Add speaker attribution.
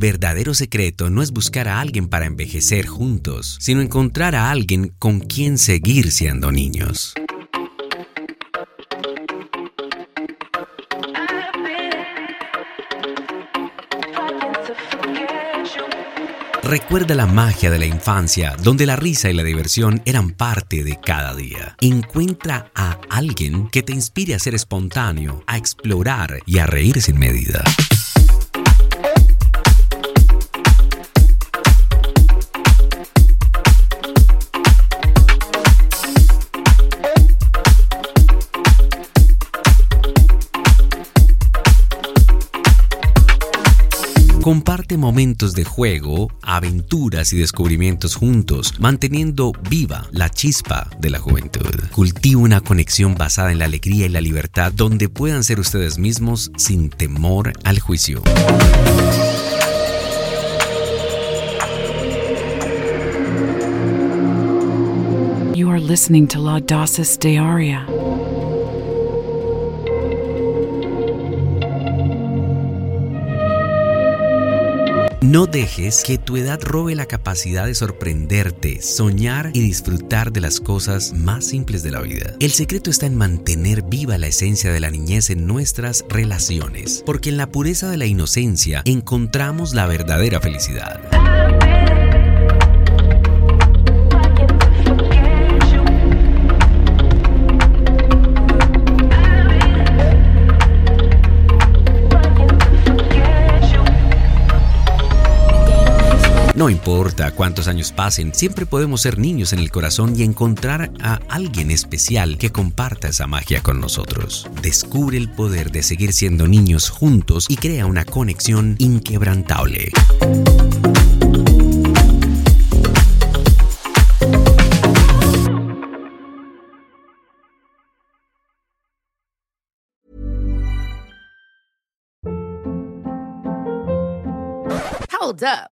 Speaker 1: Verdadero secreto no es buscar a alguien para envejecer juntos, sino encontrar a alguien con quien seguir siendo niños. Recuerda la magia de la infancia, donde la risa y la diversión eran parte de cada día. Encuentra a alguien que te inspire a ser espontáneo, a explorar y a reír sin medida. Comparte momentos de juego, aventuras y descubrimientos juntos, manteniendo viva la chispa de la juventud. Cultiva una conexión basada en la alegría y la libertad donde puedan ser ustedes mismos sin temor al juicio.
Speaker 2: You are listening to La Dosis Diaria.
Speaker 1: No dejes que tu edad robe la capacidad de sorprenderte, soñar y disfrutar de las cosas más simples de la vida. El secreto está en mantener viva la esencia de la niñez en nuestras relaciones, porque en la pureza de la inocencia encontramos la verdadera felicidad. No importa cuántos años pasen, siempre podemos ser niños en el corazón y encontrar a alguien especial que comparta esa magia con nosotros. Descubre el poder de seguir siendo niños juntos y crea una conexión inquebrantable.
Speaker 3: Hold up.